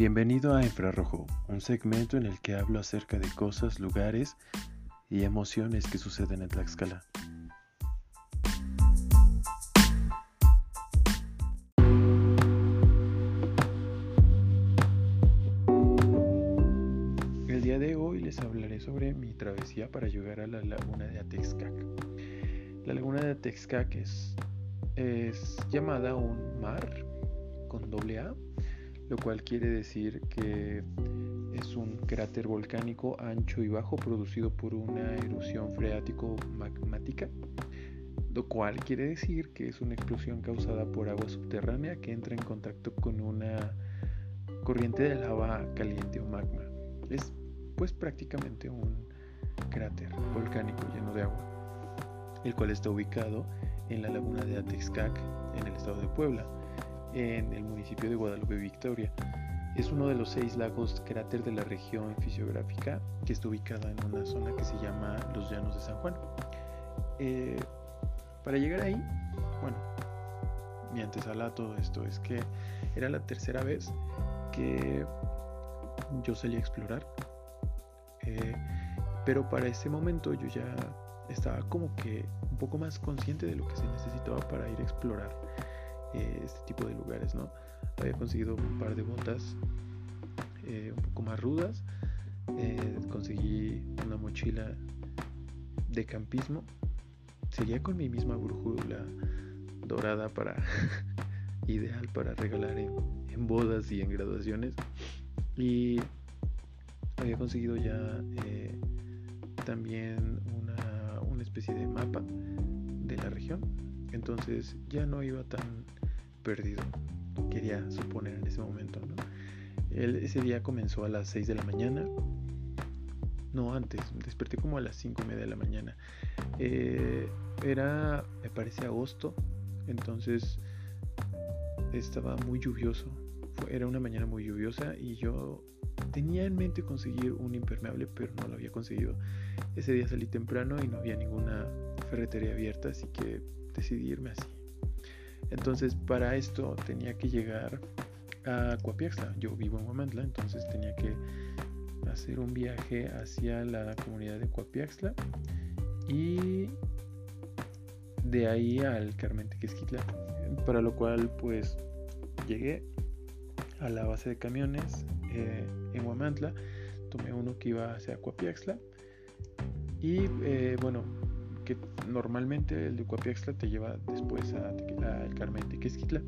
Bienvenido a Infrarrojo, un segmento en el que hablo acerca de cosas, lugares y emociones que suceden en Tlaxcala. El día de hoy les hablaré sobre mi travesía para llegar a la laguna de Atexcac. La laguna de Atexcac es, es llamada un mar con doble A lo cual quiere decir que es un cráter volcánico ancho y bajo producido por una erupción freático-magmática, lo cual quiere decir que es una explosión causada por agua subterránea que entra en contacto con una corriente de lava caliente o magma. Es pues prácticamente un cráter volcánico lleno de agua, el cual está ubicado en la laguna de Atexcac en el estado de Puebla en el municipio de Guadalupe Victoria. Es uno de los seis lagos cráter de la región fisiográfica que está ubicada en una zona que se llama los Llanos de San Juan. Eh, para llegar ahí, bueno, mi antesala todo esto es que era la tercera vez que yo salí a explorar. Eh, pero para ese momento yo ya estaba como que un poco más consciente de lo que se necesitaba para ir a explorar eh, este tipo de lugares, ¿no? Había conseguido un par de botas eh, un poco más rudas, eh, conseguí una mochila de campismo, sería con mi misma brújula dorada para ideal para regalar en, bodas y en graduaciones. Y había conseguido ya también una, una especie de mapa de la región. Entonces ya no iba tan perdido, quería suponer en ese momento. ese día comenzó a las 6 de la mañana. No, antes, desperté como a las 5 y media de la mañana. Eh, era, me parece, agosto, entonces estaba muy lluvioso. era una mañana muy lluviosa y yo tenía en mente conseguir un impermeable, pero no lo había conseguido. Ese día salí temprano y no había ninguna ferretería abierta, así que decidí irme así. Entonces para esto tenía que llegar a Coapiaxla. Yo vivo en Huamantla, entonces tenía que hacer un viaje hacia la comunidad de Coapiaxla y de ahí al Carmen Tequesquitla. Para lo cual pues llegué a la base de camiones eh, en Huamantla, tomé uno que iba hacia Coapiaxla y eh, bueno, normalmente el de Cuapiaxtla te lleva después al Carmen de Quesquitla.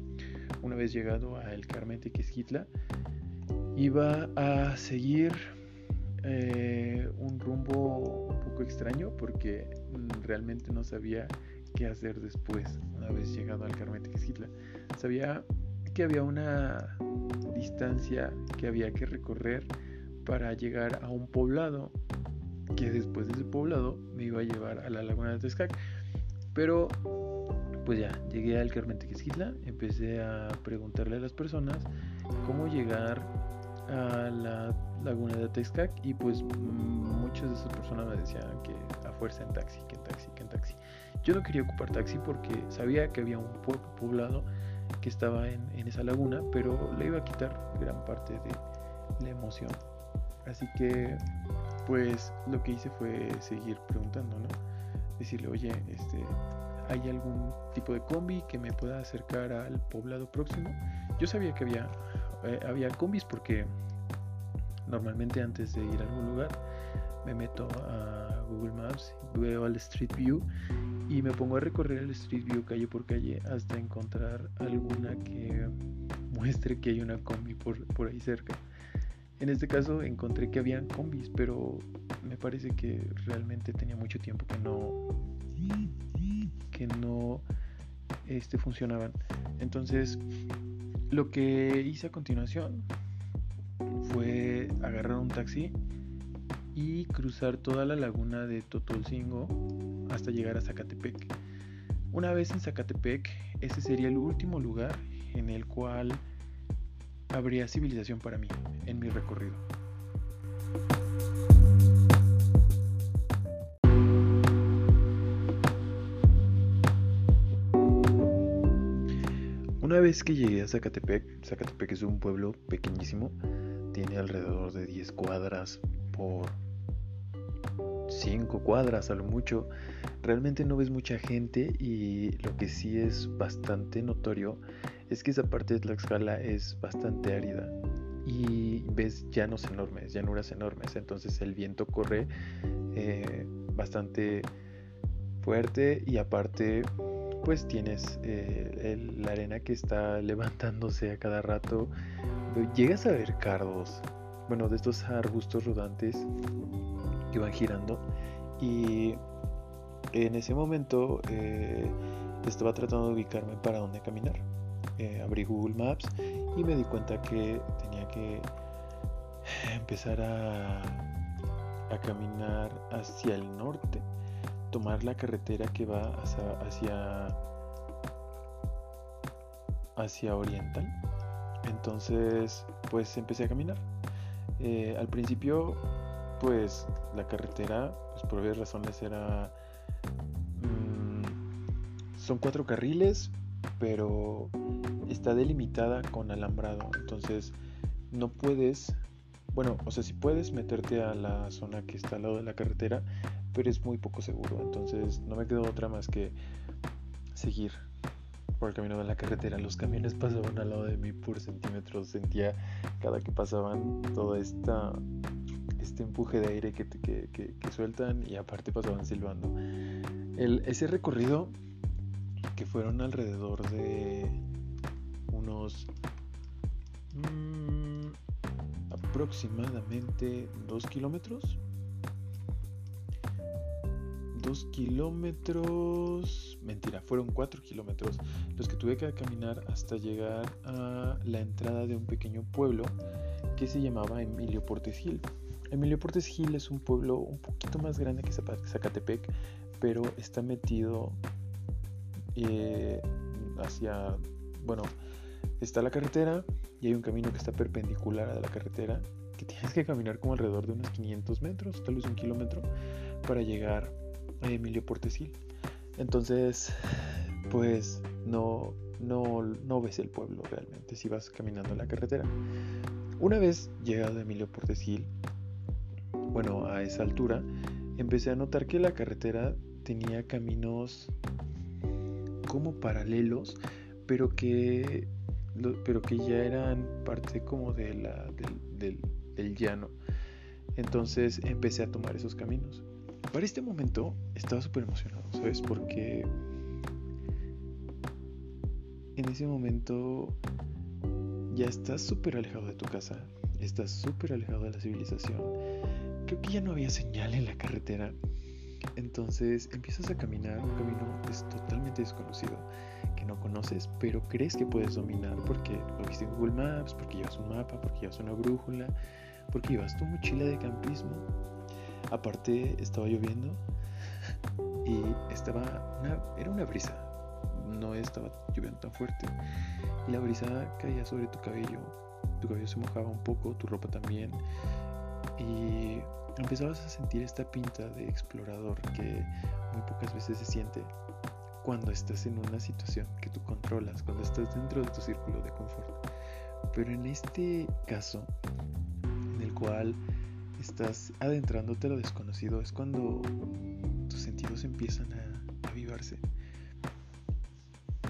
Una vez llegado al Carmen de Quesquitla, iba a seguir eh, un rumbo un poco extraño porque realmente no sabía qué hacer después, una vez llegado al Carmen de Quesquitla. Sabía que había una distancia que había que recorrer para llegar a un poblado que después de ese poblado me iba a llevar a la laguna de Texcac. Pero pues ya, llegué al Carmen Tequesquitla, empecé a preguntarle a las personas cómo llegar a la laguna de Texcac y pues muchas de esas personas me decían que a fuerza en taxi, que en taxi, que en taxi. Yo no quería ocupar taxi porque sabía que había un poblado que estaba en esa laguna, pero le iba a quitar gran parte de la emoción. Así que pues lo que hice fue seguir preguntando, ¿no? Decirle, oye, este, ¿hay algún tipo de combi que me pueda acercar al poblado próximo? Yo sabía que había, eh, había combis porque normalmente antes de ir a algún lugar me meto a Google Maps, veo al Street View y me pongo a recorrer el Street View calle por calle hasta encontrar alguna que muestre que hay una combi por, por ahí cerca. En este caso encontré que habían combis, pero me parece que realmente tenía mucho tiempo que no que no este, funcionaban. Entonces, lo que hice a continuación fue agarrar un taxi y cruzar toda la laguna de Totolcingo hasta llegar a Zacatepec. Una vez en Zacatepec, ese sería el último lugar en el cual habría civilización para mí en mi recorrido. Una vez que llegué a Zacatepec, Zacatepec es un pueblo pequeñísimo, tiene alrededor de 10 cuadras por 5 cuadras a lo mucho. Realmente no ves mucha gente y lo que sí es bastante notorio es que esa parte de Tlaxcala es bastante árida y ves llanos enormes, llanuras enormes, entonces el viento corre eh, bastante fuerte y aparte pues tienes eh, la arena que está levantándose a cada rato, llegas a ver cardos, bueno, de estos arbustos rodantes que van girando y en ese momento eh, estaba tratando de ubicarme para dónde caminar. Abrí Google Maps y me di cuenta que tenía que empezar a, a caminar hacia el norte, tomar la carretera que va hacia, hacia, hacia oriental. Entonces, pues empecé a caminar. Eh, al principio, pues la carretera, pues por varias razones era... Mm, son cuatro carriles, pero está delimitada con alambrado. Entonces no puedes, bueno, o sea, si puedes meterte a la zona que está al lado de la carretera, pero es muy poco seguro. Entonces no me quedó otra más que seguir por el camino de la carretera. Los camiones pasaban al lado de mí por centímetros. Sentía cada que pasaban todo esta, este empuje de aire que, que, que, sueltan y aparte pasaban silbando. El, ese recorrido fueron alrededor de unos mm, aproximadamente 2 kilómetros. 2 kilómetros, mentira, fueron 4 kilómetros los que tuve que caminar hasta llegar a la entrada de un pequeño pueblo que se llamaba Emilio Portes Gil. Emilio Portes Gil es un pueblo un poquito más grande que Zacatepec, pero está metido eh, hacia, bueno, está la carretera y hay un camino que está perpendicular a la carretera que tienes que caminar como alrededor de unos 500 metros, tal vez un kilómetro, para llegar a Emilio Portesil. Entonces, pues no, no, no ves el pueblo realmente si vas caminando en la carretera. Una vez llegado a Emilio Portesil, bueno, a esa altura, empecé a notar que la carretera tenía caminos como paralelos, pero que pero que ya eran parte como de la, del, del, llano. Entonces empecé a tomar esos caminos. Para este momento estaba súper emocionado, ¿sabes? Porque en ese momento ya estás súper alejado de tu casa, estás súper alejado de la civilización. Creo que ya no había señal en la carretera. Entonces empiezas a caminar un camino es totalmente desconocido no conoces, pero crees que puedes dominar porque lo viste en Google Maps, porque llevas un mapa, porque llevas una brújula, porque llevas tu mochila de campismo. Aparte estaba lloviendo y estaba era una brisa, no estaba lloviendo tan fuerte y la brisa caía sobre tu cabello, tu cabello se mojaba un poco, tu ropa también y empezabas a sentir esta pinta de explorador que muy pocas veces se siente cuando estás en una situación que tú controlas, cuando estás dentro de tu círculo de confort. Pero en este caso, en el cual estás adentrándote a lo desconocido, es cuando tus sentidos empiezan a avivarse.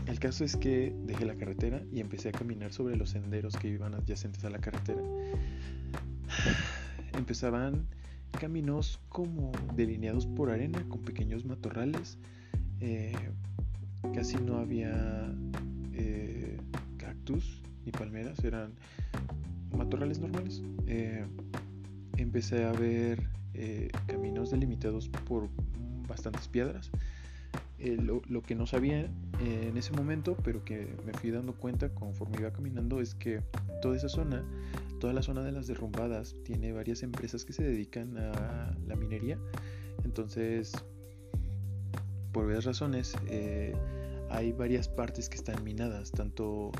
El caso es que dejé la carretera y empecé a caminar sobre los senderos que iban adyacentes a la carretera. Empezaban caminos como delineados por arena con pequeños matorrales eh, casi no había eh, cactus ni palmeras, eran matorrales normales. Eh, empecé a ver caminos delimitados por bastantes piedras. Lo, lo, que no sabía en ese momento, pero que me fui dando cuenta conforme iba caminando, es que toda esa zona, toda la zona de las derrumbadas, tiene varias empresas que se dedican a la minería. Entonces por varias razones, eh, hay varias partes que están minadas, tanto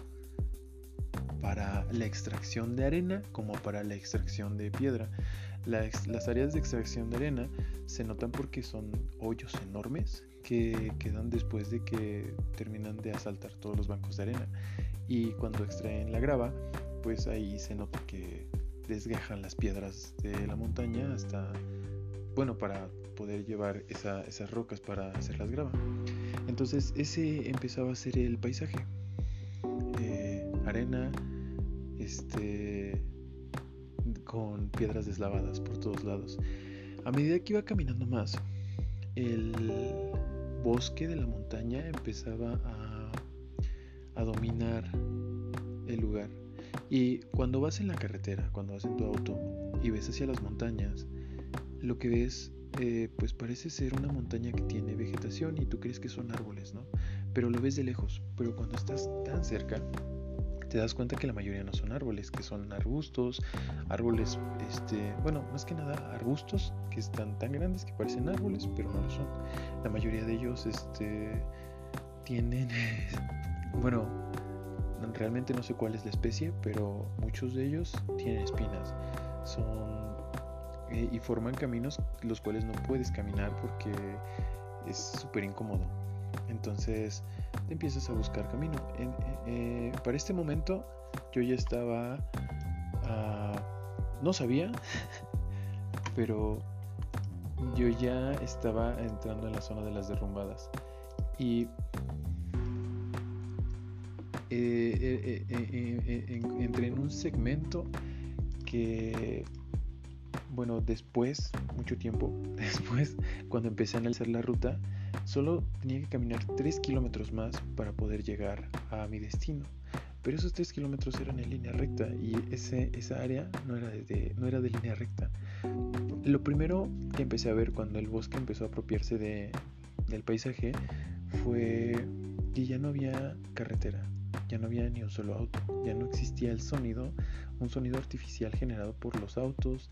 para la extracción de arena como para la extracción de piedra. las áreas de extracción de arena se notan porque son hoyos enormes que quedan después de que terminan de asaltar todos los bancos de arena. y cuando extraen la grava, pues ahí se nota que desgajan las piedras de la montaña hasta, bueno, para poder llevar esas rocas para hacer las grava. Entonces ese empezaba a ser el paisaje. Eh, arena, este, con piedras deslavadas por todos lados. A medida que iba caminando más, el bosque de la montaña empezaba a dominar el lugar. Y cuando vas en la carretera, cuando vas en tu auto y ves hacia las montañas, lo que ves eh, pues parece ser una montaña que tiene vegetación y tú crees que son árboles, ¿no? Pero lo ves de lejos. Pero cuando estás tan cerca, te das cuenta que la mayoría no son árboles, que son arbustos, árboles, este, bueno, más que nada arbustos que están tan grandes que parecen árboles, pero no lo son. La mayoría de ellos, este, tienen, bueno, realmente no sé cuál es la especie, pero muchos de ellos tienen espinas, son eh, y forman caminos los cuales no puedes caminar porque es súper incómodo. Entonces te empiezas a buscar camino. Eh, eh, para este momento yo ya estaba... Ah, no sabía, pero yo ya estaba entrando en la zona de las derrumbadas. Y eh, entré en un segmento que, bueno, después, mucho tiempo después, cuando empecé a analizar la ruta, Solo tenía que caminar 3 kilómetros más para poder llegar a mi destino. Pero esos 3 kilómetros eran en línea recta y ese, esa área no era, de, no era de línea recta. Lo primero que empecé a ver cuando el bosque empezó a apropiarse de, del paisaje fue que ya no había carretera, ya no había ni un solo auto, ya no existía el sonido, un sonido artificial generado por los autos,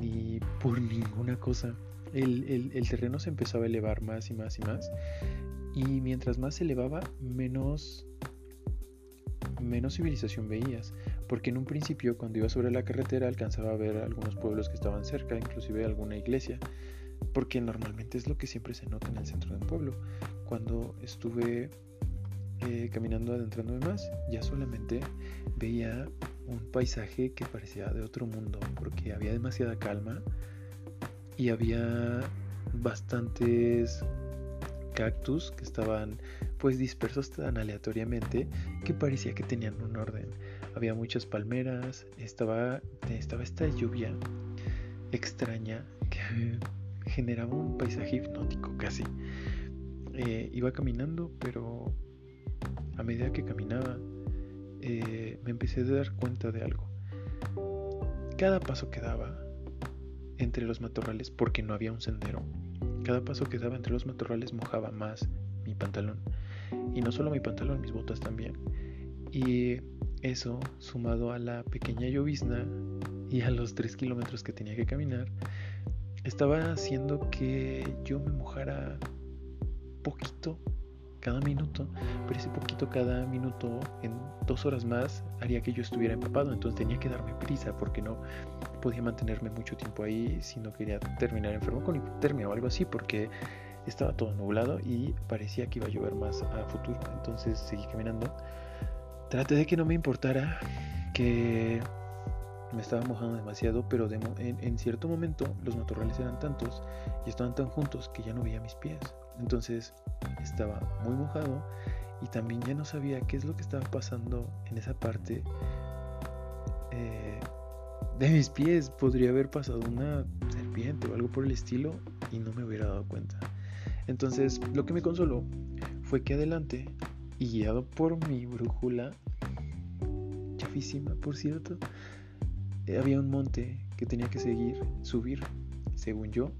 ni por ninguna cosa el, terreno se empezaba a elevar más y más y más. Y mientras más se elevaba, menos, menos civilización veías. Porque en un principio, cuando iba sobre la carretera, alcanzaba a ver algunos pueblos que estaban cerca, inclusive alguna iglesia. Porque normalmente es lo que siempre se nota en el centro de un pueblo. Cuando estuve eh, caminando adentrándome más, ya solamente veía un paisaje que parecía de otro mundo, porque había demasiada calma y había bastantes cactus que estaban pues dispersos tan aleatoriamente que parecía que tenían un orden. Había muchas palmeras, estaba, estaba esta lluvia extraña que generaba un paisaje hipnótico casi. Eh, iba caminando, pero a medida que caminaba eh, me empecé a dar cuenta de algo. Cada paso que daba entre los matorrales porque no había un sendero. Cada paso que daba entre los matorrales mojaba más mi pantalón. Y no solo mi pantalón, mis botas también. Y eso, sumado a la pequeña llovizna y a los 3 kilómetros que tenía que caminar, estaba haciendo que yo me mojara poquito cada minuto, pero ese poquito cada minuto en dos horas más haría que yo estuviera empapado, entonces tenía que darme prisa porque no podía mantenerme mucho tiempo ahí si no quería terminar enfermo con hipotermia o algo así, porque estaba todo nublado y parecía que iba a llover más a futuro, entonces seguí caminando. Traté de que no me importara que me estaba mojando demasiado, pero en, cierto momento los matorrales eran tantos y estaban tan juntos que ya no veía mis pies. Entonces estaba muy mojado y también ya no sabía qué es lo que estaba pasando en esa parte eh, de mis pies. Podría haber pasado una serpiente o algo por el estilo y no me hubiera dado cuenta. Entonces lo que me consoló fue que adelante y guiado por mi brújula, chafísima por cierto, había un monte que tenía que seguir, subir, según yo,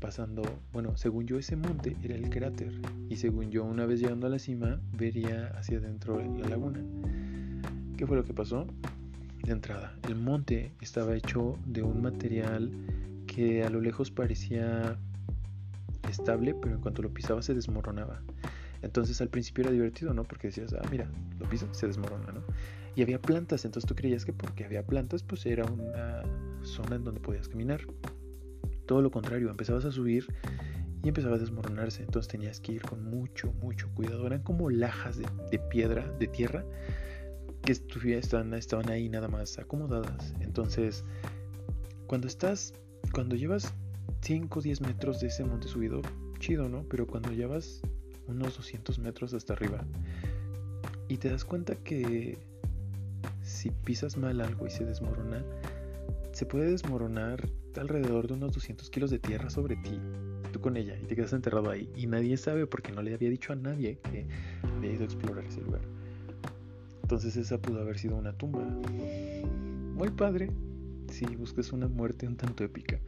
pasando, bueno, según yo ese monte era el cráter y según yo una vez llegando a la cima vería hacia adentro la laguna. ¿Qué fue lo que pasó? De entrada, el monte estaba hecho de un material que a lo lejos parecía estable, pero en cuanto lo pisaba se desmoronaba. Entonces al principio era divertido, ¿no? Porque decías, ah, mira, lo pisas, se desmorona, ¿no? Y había plantas, entonces tú creías que porque había plantas, pues era una zona en donde podías caminar. Todo lo contrario, empezabas a subir y empezaba a desmoronarse, entonces tenías que ir con mucho, mucho cuidado. Eran como lajas de, piedra, de tierra, que estaban, estaban ahí nada más acomodadas. Entonces, cuando estás, cuando llevas 5 o 10 metros de ese monte subido, chido, ¿no? Pero cuando llevas unos 200 metros hasta arriba y te das cuenta que si pisas mal algo y se desmorona, se puede desmoronar alrededor de unos 200 kilos de tierra sobre ti, tú con ella, y te quedas enterrado ahí. Y nadie sabe porque no le había dicho a nadie que había ido a explorar ese lugar. Entonces esa pudo haber sido una tumba. Muy padre, si buscas una muerte un tanto épica.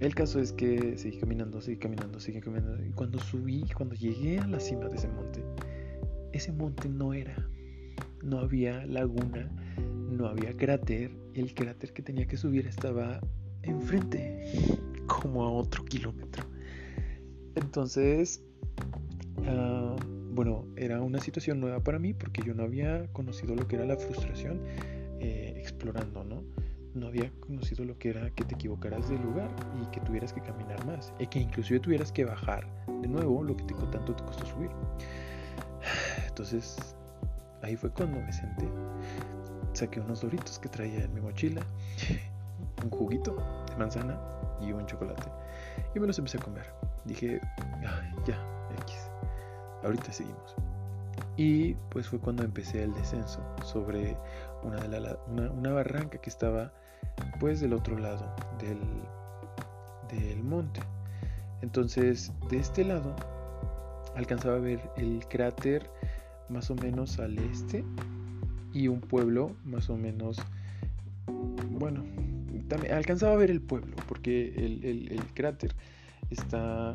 El caso es que seguí caminando, seguí caminando, seguí caminando. Y cuando subí, cuando llegué a la cima de ese monte, ese monte no era. No había laguna, no había cráter. El cráter que tenía que subir estaba enfrente, como a otro kilómetro. Entonces, uh, bueno, era una situación nueva para mí porque yo no había conocido lo que era la frustración eh, explorando, ¿no? No había conocido lo que era que te equivocaras del lugar y que tuvieras que caminar más y que inclusive tuvieras que bajar de nuevo lo que te, tanto te costó subir. Entonces, ahí fue cuando me senté, saqué unos doritos que traía en mi mochila, un juguito de manzana y un chocolate y me los empecé a comer. Dije, ya, X ahorita seguimos. Y pues fue cuando empecé el descenso sobre una, una, barranca que estaba pues del otro lado del, del monte. Entonces de este lado alcanzaba a ver el cráter más o menos al este y un pueblo más o menos, bueno, también alcanzaba a ver el pueblo porque el, el cráter está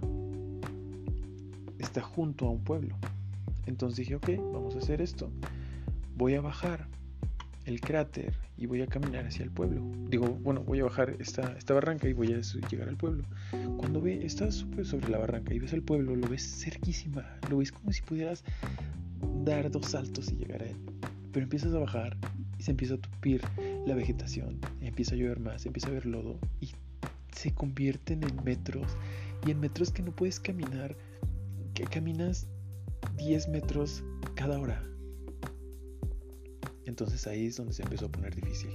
está junto a un pueblo. Entonces dije, ok, vamos a hacer esto. Voy a bajar el cráter y voy a caminar hacia el pueblo. Digo, bueno, voy a bajar esta, esta barranca y voy a llegar al pueblo. Cuando ve, estás sobre la barranca y ves el pueblo, lo ves cerquísima. Lo ves como si pudieras dar dos saltos y llegar a él. Pero empiezas a bajar y se empieza a tupir la vegetación. Empieza a llover más, empieza a ver lodo y se convierten en metros. Y en metros que no puedes caminar que caminas 10 metros cada hora. Entonces ahí es donde se empezó a poner difícil.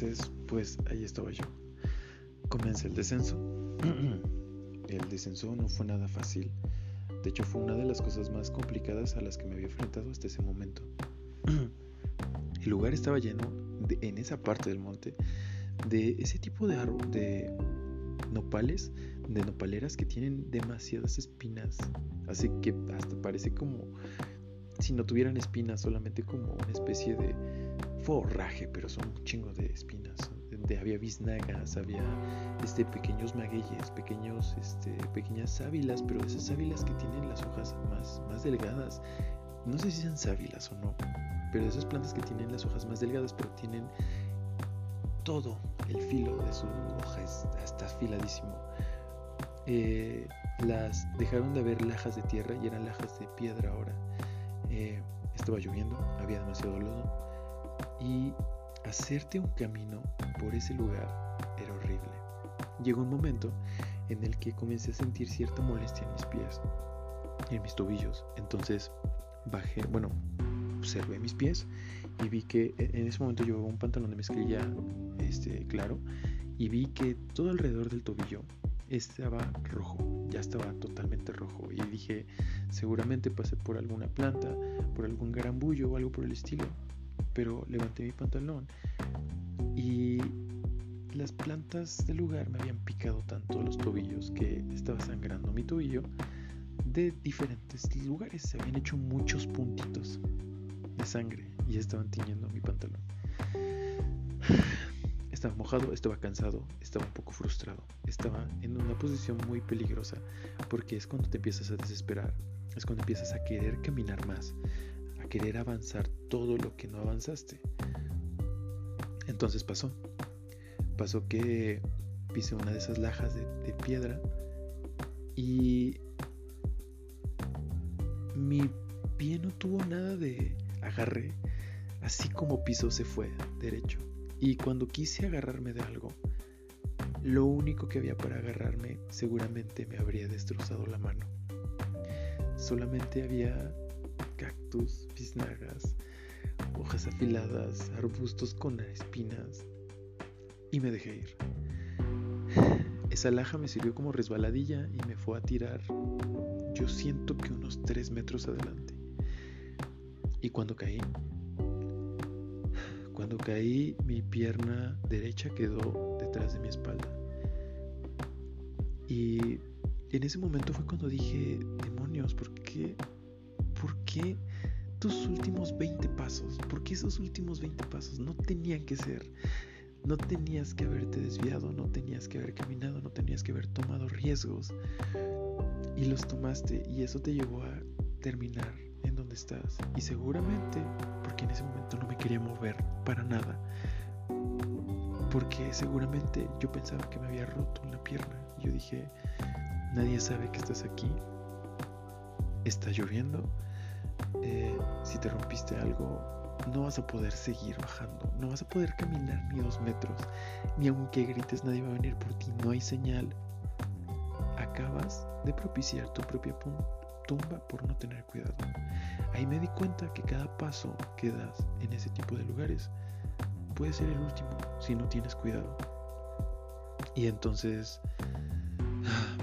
Entonces, pues ahí estaba yo. Comencé el descenso. el descenso no fue nada fácil. De hecho, fue una de las cosas más complicadas a las que me había enfrentado hasta ese momento. El lugar estaba lleno, en esa parte del monte, de ese tipo de, de nopales, de nopaleras que tienen demasiadas espinas. Así que hasta parece como si no tuvieran espinas, solamente como una especie de forraje, pero son un chingo de espinas. De, había biznagas, había este, pequeños magueyes, pequeños, este, pequeñas sábilas, pero esas sábilas que tienen las hojas más, más delgadas. No sé si sean sábilas o no, pero esas plantas que tienen las hojas más delgadas, pero tienen todo el filo de su hoja, está afiladísimo. Eh, las dejaron de haber lajas de tierra y eran lajas de piedra ahora. Eh, estaba lloviendo, había demasiado lodo y hacerte un camino por ese lugar era horrible. Llegó un momento en el que comencé a sentir cierta molestia en mis pies, en mis tobillos. Entonces bajé, bueno, observé mis pies y vi que e, en ese momento llevaba un pantalón de mezclilla este, claro y vi que todo alrededor del tobillo estaba rojo, ya estaba totalmente rojo y dije seguramente pasé por alguna planta, por algún garambullo o algo por el estilo, pero levanté mi pantalón y las plantas del lugar me habían picado tanto los tobillos que estaba sangrando mi tobillo de diferentes lugares, se habían hecho muchos puntitos de sangre y estaban tiñendo mi pantalón. Estaba mojado, estaba cansado, estaba un poco frustrado, estaba en una posición muy peligrosa porque es cuando te empiezas a desesperar, es cuando empiezas a querer caminar más, querer avanzar todo lo que no avanzaste. Entonces pasó, pasó que pisé una de esas lajas de, de piedra y mi pie no tuvo nada de, agarré, así como piso se fue derecho. Y cuando quise agarrarme de algo, lo único que había para agarrarme seguramente me habría destrozado la mano. Solamente había cactus, biznagas, hojas afiladas, arbustos con espinas. Y me dejé ir. Esa laja me sirvió como resbaladilla y me fue a tirar, yo siento que unos 3 metros adelante. Y cuando caí, cuando caí, mi pierna derecha quedó detrás de mi espalda. Y en ese momento fue cuando dije, demonios, ¿por qué? ¿Por qué tus últimos 20 pasos? ¿Por qué esos últimos 20 pasos no tenían que ser? No tenías que haberte desviado, no tenías que haber caminado, no tenías que haber tomado riesgos. Y los tomaste y eso te llevó a terminar en donde estás. Y seguramente, porque en ese momento no me quería mover para nada, porque seguramente yo pensaba que me había roto una pierna. Yo dije, nadie sabe que estás aquí. Está lloviendo. Eh, si te rompiste algo, no vas a poder seguir bajando. No vas a poder caminar ni dos metros. Ni aunque grites, nadie va a venir por ti. No hay señal. Acabas de propiciar tu propia tumba por no tener cuidado. Ahí me di cuenta que cada paso que das en ese tipo de lugares puede ser el último si no tienes cuidado. Y entonces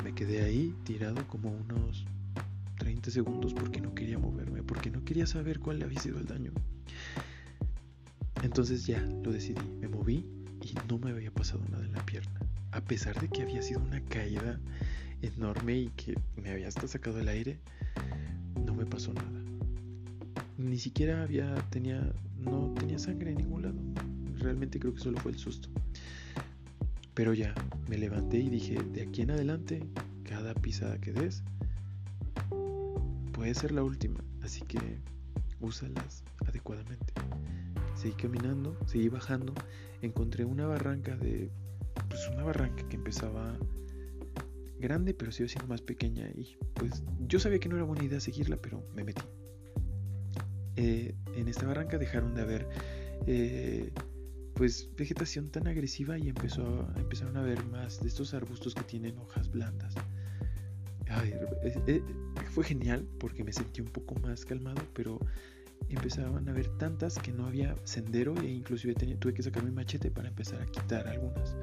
me quedé ahí tirado como unos 30 segundos porque no quería moverme, porque no quería saber cuál había sido el daño. Entonces ya lo decidí, me moví y no me había pasado nada en la pierna. A pesar de que había sido una caída enorme y que me había hasta sacado el aire, no me pasó nada. Ni siquiera había, tenía, no tenía sangre en ningún lado. Realmente creo que solo fue el susto. Pero ya, me levanté y dije, de aquí en adelante, cada pisada que des puede ser la última, así que úsalas adecuadamente. Seguí caminando, seguí bajando, encontré una barranca de, pues una barranca que empezaba grande, pero sigue siendo más pequeña y pues yo sabía que no era buena idea seguirla, pero me metí. Eh, en esta barranca dejaron de haber eh, pues vegetación tan agresiva y empezó a, empezaron a ver más de estos arbustos que tienen hojas blandas. Eh, fue genial porque me sentí un poco más calmado, pero empezaban a ver tantas que no había sendero e inclusive tuve que sacar mi machete para empezar a quitar algunas.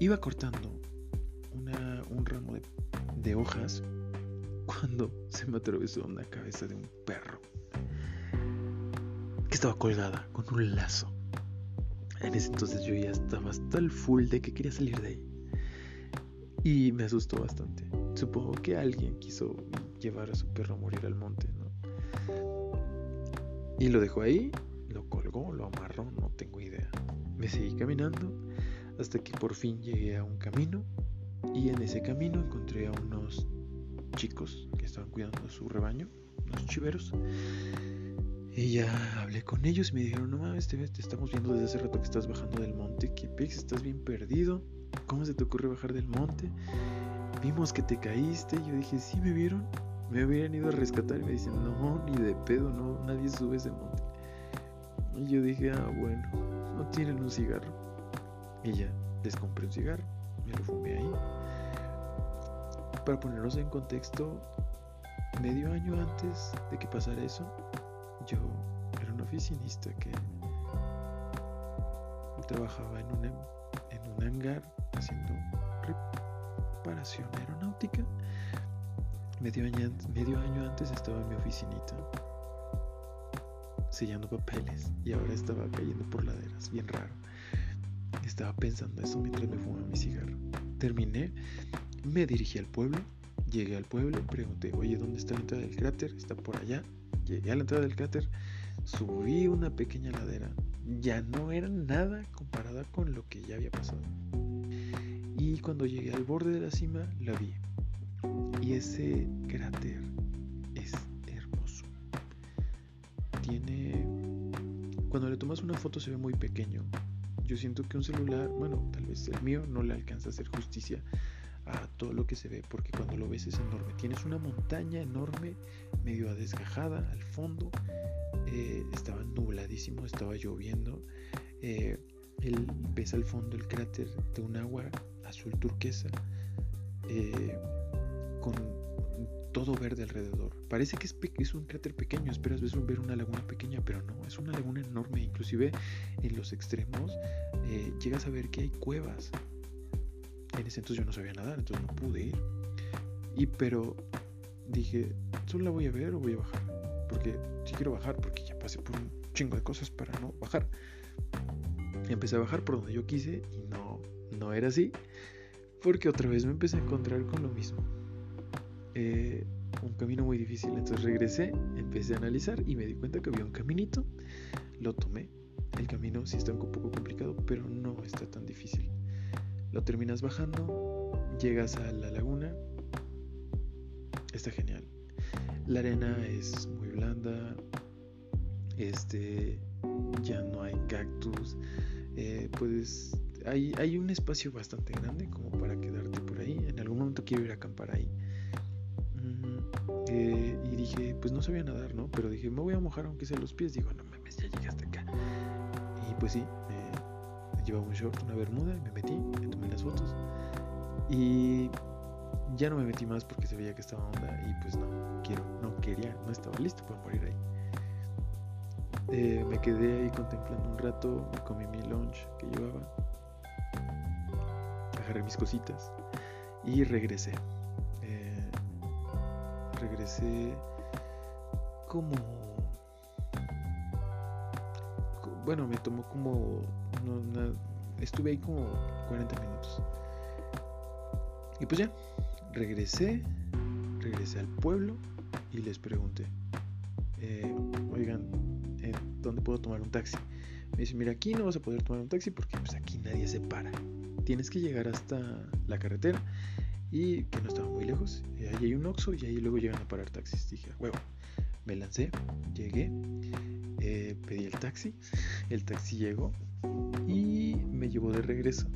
Iba cortando un ramo de, de hojas cuando se me atravesó una cabeza de un perro que estaba colgada con un lazo. En ese entonces yo ya estaba hasta el full de que quería salir de ahí. Y me asustó bastante. Supongo que alguien quiso llevar a su perro a morir al monte, ¿no? Y lo dejó ahí, lo colgó, lo amarró, no tengo idea. Me seguí caminando hasta que por fin llegué a un camino y en ese camino encontré a unos chicos que estaban cuidando su rebaño, unos chiveros. Y ya hablé con ellos y me dijeron, no mames, te, estamos viendo desde hace rato que estás bajando del monte, que pex, estás bien perdido. ¿Cómo se te ocurre bajar del monte? Vimos que te caíste. Yo dije, sí, me vieron. Me hubieran ido a rescatar y me dicen, no, ni de pedo, no, nadie sube ese monte. Y yo dije, ah, bueno, no tienen un cigarro. Y ya, les compré un cigarro, me lo fumé ahí. Para ponernos en contexto, medio año antes de que pasara eso, yo era un oficinista que trabajaba en un, en un hangar haciendo reparación aeronáutica. Medio año, medio año antes estaba en mi oficinita sellando papeles y ahora estaba cayendo por laderas, bien raro. Estaba pensando eso mientras me fumaba mi cigarro. Terminé, me dirigí al pueblo, llegué al pueblo, pregunté, oye, ¿dónde está la entrada del cráter? Está por allá. Llegué a la entrada del cráter, subí una pequeña ladera. Ya no era nada comparada con lo que ya había pasado. Y cuando llegué al borde de la cima, la vi. Y ese cráter es hermoso. Tiene... Cuando le tomas una foto se ve muy pequeño. Yo siento que un celular, bueno, tal vez el mío no le alcanza a hacer justicia a todo lo que se ve, porque cuando lo ves es enorme. Tienes una montaña enorme, medio desgajada al fondo. Eh, estaba nubladísimo, estaba lloviendo. Eh, el, ves al fondo el cráter de un agua azul turquesa eh, con todo verde alrededor. Parece que es, es, un cráter pequeño, esperas ver una laguna pequeña, pero no, es una laguna enorme. Inclusive en los extremos eh, llegas a ver que hay cuevas. En ese entonces yo no sabía nadar, entonces no pude ir. Y pero dije, ¿solo la voy a ver o voy a bajar? Porque si quiero bajar, porque ya pasé por un chingo de cosas para no bajar. empecé a bajar por donde yo quise y no, no era así. Porque otra vez me empecé a encontrar con lo mismo. Eh, un camino muy difícil. Entonces regresé, empecé a analizar y me di cuenta que había un caminito. Lo tomé. El camino sí está un poco complicado, pero no está tan difícil. Lo terminas bajando, llegas a la laguna. Está genial. La arena es muy blanda. Este ya no hay cactus. Eh, puedes hay, hay un espacio bastante grande como para quedarte por ahí. En algún momento quiero ir a acampar ahí. Eh, y dije, pues no sabía nadar, ¿no? Pero dije, me voy a mojar aunque sea los pies. Digo, no mames, ya llegué hasta acá. Y pues sí, llevaba un short, una bermuda, me metí, me tomé las fotos. Y ya no me metí más porque se veía que estaba onda y pues no, quiero, no quería, no estaba listo para morir ahí. Eh, me quedé ahí contemplando un rato, me comí mi lunch que llevaba, agarré mis cositas y regresé regresé como... Bueno, me tomó como... estuve ahí como 40 minutos. Y pues ya, regresé, regresé al pueblo y les pregunté, eh, oigan, eh, ¿dónde puedo tomar un taxi? Me dice, mira, aquí no vas a poder tomar un taxi porque pues aquí nadie se para. Tienes que llegar hasta la carretera y que no estaba muy lejos. Y ahí hay un Oxxo y ahí luego llegan a parar taxis. Dije, huevo, me lancé, llegué, eh, pedí el taxi, el taxi llegó y me llevó de regreso.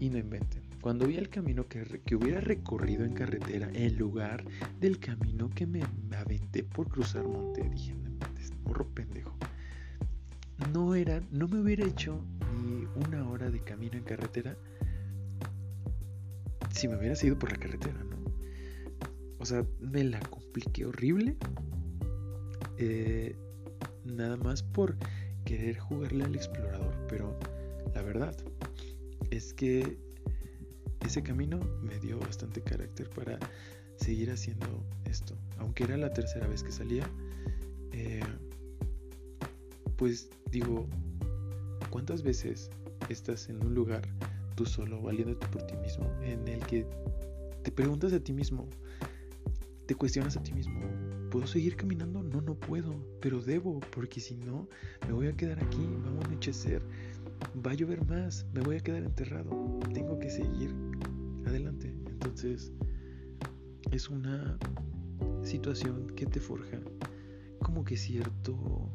Y no inventen. Cuando vi el camino que, hubiera recorrido en carretera en lugar del camino que me, aventé por cruzar monte, dije, no inventes, morro pendejo. No era, no me hubiera hecho ni una hora de camino en carretera si me hubiera ido por la carretera, ¿no? O sea, me la compliqué horrible. Eh, nada más por querer jugarle al explorador. Pero la verdad es que ese camino me dio bastante carácter para seguir haciendo esto. Aunque era la tercera vez que salía, eh, pues digo, ¿cuántas veces estás en un lugar tú solo, valiéndote por ti mismo, en el que te preguntas a ti mismo, te cuestionas a ti mismo, ¿puedo seguir caminando? No, no puedo, pero debo, porque si no, me voy a quedar aquí, vamos a anochecer, va a llover más, me voy a quedar enterrado, tengo que seguir adelante. Entonces, es una situación que te forja como que cierto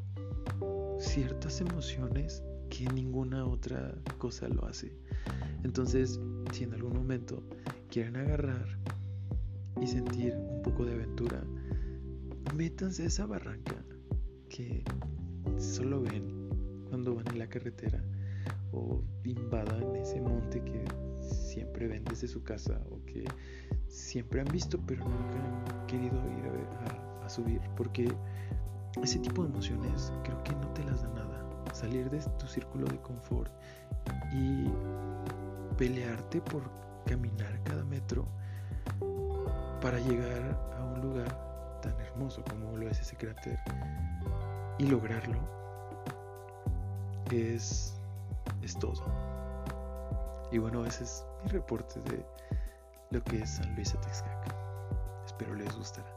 ciertas emociones que ninguna otra cosa lo hace. Entonces, si en algún momento quieren agarrar y sentir un poco de aventura, métanse a esa barranca que solo ven cuando van en la carretera o invadan ese monte que siempre ven desde su casa o que siempre han visto pero nunca han querido ir a, a subir porque ese tipo de emociones creo que no te las da nada. Salir de tu círculo de confort y pelearte por caminar cada metro para llegar a un lugar tan hermoso como lo es ese cráter y lograrlo es, es todo. Y bueno, ese es mi reporte de lo que es San Luis Atexcaca. Espero les gustará.